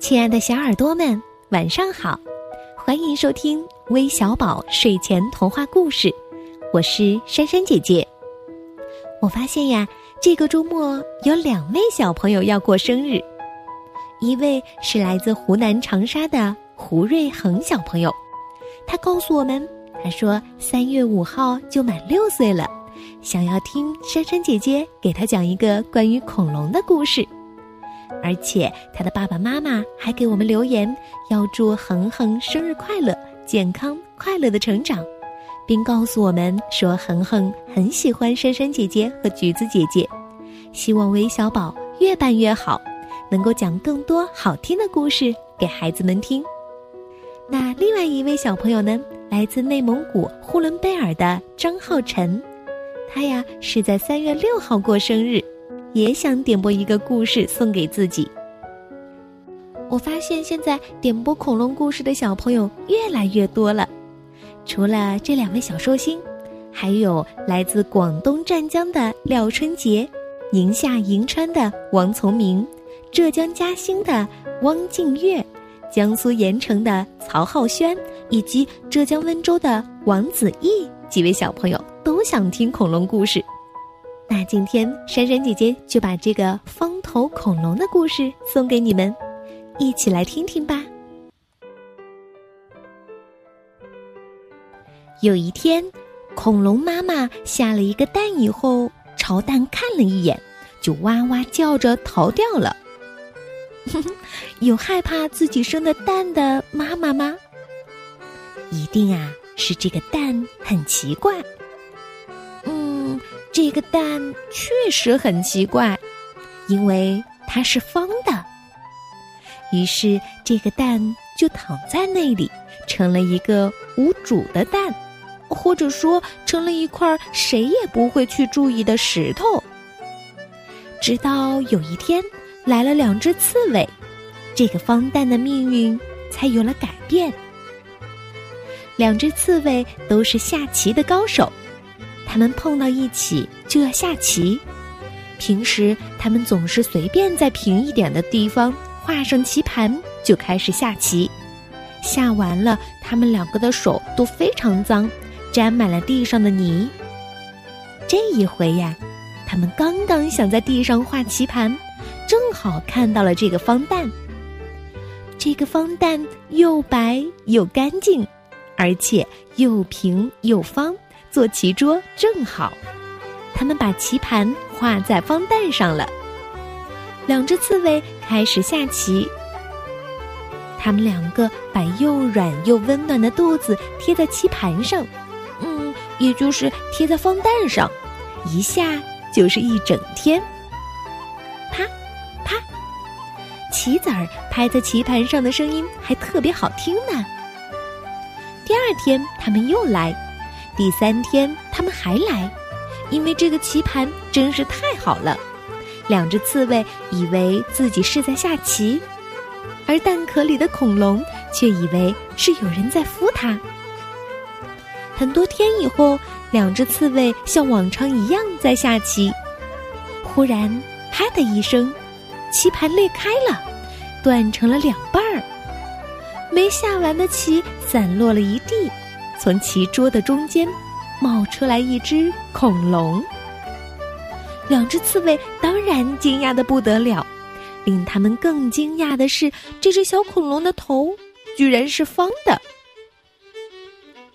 亲爱的小耳朵们，晚上好！欢迎收听微小宝睡前童话故事，我是珊珊姐姐。我发现呀，这个周末有两位小朋友要过生日，一位是来自湖南长沙的胡瑞恒小朋友，他告诉我们，他说三月五号就满六岁了，想要听珊珊姐姐给他讲一个关于恐龙的故事。而且他的爸爸妈妈还给我们留言，要祝恒恒生日快乐、健康快乐的成长，并告诉我们说恒恒很喜欢珊珊姐姐和橘子姐姐，希望微小宝越办越好，能够讲更多好听的故事给孩子们听。那另外一位小朋友呢，来自内蒙古呼伦贝尔的张浩辰，他呀是在三月六号过生日。也想点播一个故事送给自己。我发现现在点播恐龙故事的小朋友越来越多了，除了这两位小寿星，还有来自广东湛江的廖春杰，宁夏银川的王从明，浙江嘉兴的汪静月，江苏盐城的曹浩轩，以及浙江温州的王子毅几位小朋友都想听恐龙故事。那今天珊珊姐姐就把这个方头恐龙的故事送给你们，一起来听听吧。有一天，恐龙妈妈下了一个蛋以后，朝蛋看了一眼，就哇哇叫着逃掉了。有害怕自己生的蛋的妈妈吗？一定啊，是这个蛋很奇怪。这个蛋确实很奇怪，因为它是方的。于是这个蛋就躺在那里，成了一个无主的蛋，或者说成了一块谁也不会去注意的石头。直到有一天来了两只刺猬，这个方蛋的命运才有了改变。两只刺猬都是下棋的高手。他们碰到一起就要下棋，平时他们总是随便在平一点的地方画上棋盘就开始下棋，下完了，他们两个的手都非常脏，沾满了地上的泥。这一回呀，他们刚刚想在地上画棋盘，正好看到了这个方蛋。这个方蛋又白又干净，而且又平又方。做棋桌正好，他们把棋盘画在方蛋上了。两只刺猬开始下棋。他们两个把又软又温暖的肚子贴在棋盘上，嗯，也就是贴在方蛋上，一下就是一整天。啪，啪，棋子儿拍在棋盘上的声音还特别好听呢。第二天，他们又来。第三天，他们还来，因为这个棋盘真是太好了。两只刺猬以为自己是在下棋，而蛋壳里的恐龙却以为是有人在孵它。很多天以后，两只刺猬像往常一样在下棋，忽然“啪”的一声，棋盘裂开了，断成了两半儿，没下完的棋散落了一地。从棋桌的中间冒出来一只恐龙，两只刺猬当然惊讶的不得了。令他们更惊讶的是，这只小恐龙的头居然是方的。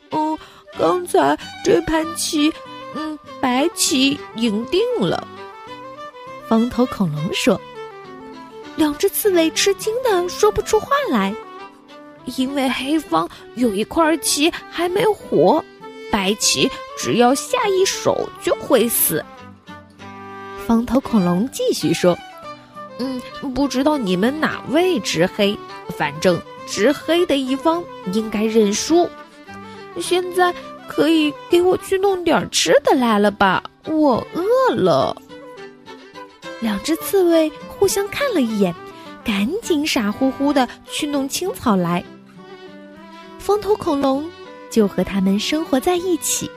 哦，刚才这盘棋，嗯，白棋赢定了。方头恐龙说。两只刺猬吃惊的说不出话来。因为黑方有一块棋还没活，白棋只要下一手就会死。方头恐龙继续说：“嗯，不知道你们哪位执黑，反正执黑的一方应该认输。现在可以给我去弄点吃的来了吧？我饿了。”两只刺猬互相看了一眼，赶紧傻乎乎的去弄青草来。风头恐龙就和他们生活在一起，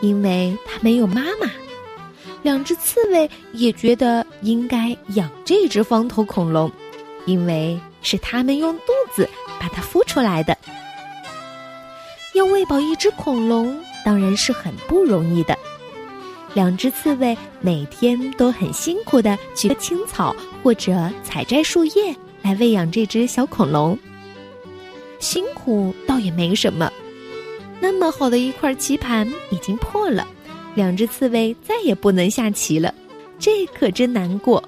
因为它没有妈妈。两只刺猬也觉得应该养这只方头恐龙，因为是他们用肚子把它孵出来的。要喂饱一只恐龙，当然是很不容易的。两只刺猬每天都很辛苦的取青草或者采摘树叶来喂养这只小恐龙。辛苦倒也没什么，那么好的一块棋盘已经破了，两只刺猬再也不能下棋了，这可真难过。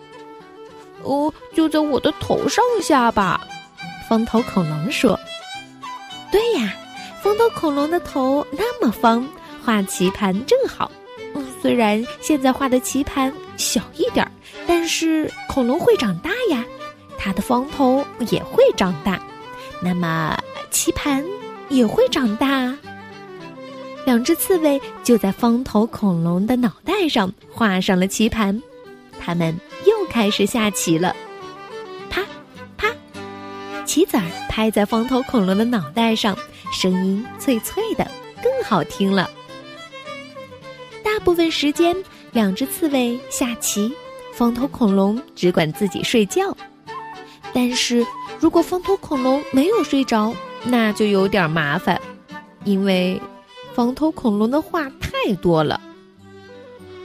哦，就在我的头上下吧，方头恐龙说。对呀，方头恐龙的头那么方，画棋盘正好。嗯虽然现在画的棋盘小一点，但是恐龙会长大呀，它的方头也会长大，那么棋盘也会长大。两只刺猬就在方头恐龙的脑袋上画上了棋盘，它们又开始下棋了。啪，啪，棋子儿拍在方头恐龙的脑袋上，声音脆脆的，更好听了。大部分时间，两只刺猬下棋，方头恐龙只管自己睡觉。但是如果方头恐龙没有睡着，那就有点麻烦，因为方头恐龙的话太多了。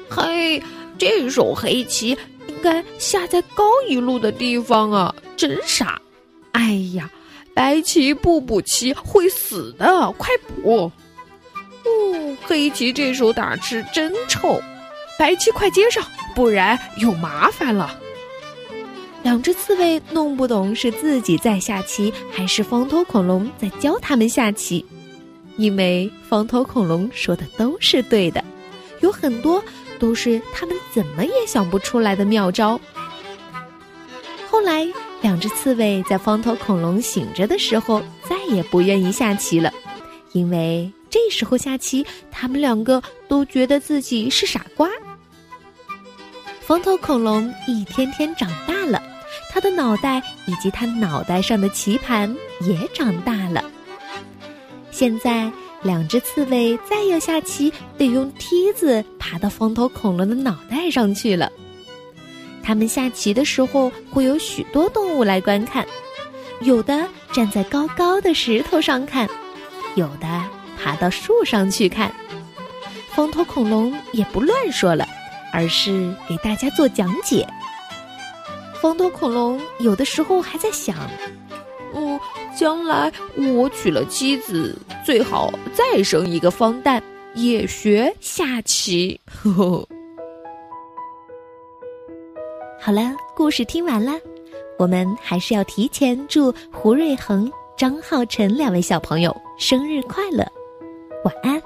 嘿，这手黑棋应该下在高一路的地方啊！真傻！哎呀，白棋不补棋会死的，快补！哦，黑棋这手打吃真臭，白棋快接上，不然有麻烦了。两只刺猬弄不懂是自己在下棋，还是方头恐龙在教他们下棋，因为方头恐龙说的都是对的，有很多都是他们怎么也想不出来的妙招。后来，两只刺猬在方头恐龙醒着的时候，再也不愿意下棋了，因为。这时候下棋，他们两个都觉得自己是傻瓜。方头恐龙一天天长大了，他的脑袋以及他脑袋上的棋盘也长大了。现在，两只刺猬再要下棋，得用梯子爬到方头恐龙的脑袋上去了。他们下棋的时候，会有许多动物来观看，有的站在高高的石头上看，有的。爬到树上去看，方头恐龙也不乱说了，而是给大家做讲解。方头恐龙有的时候还在想：“嗯，将来我娶了妻子，最好再生一个方蛋，也学下棋。”呵呵。好了，故事听完了，我们还是要提前祝胡瑞恒、张浩辰两位小朋友生日快乐。晚安。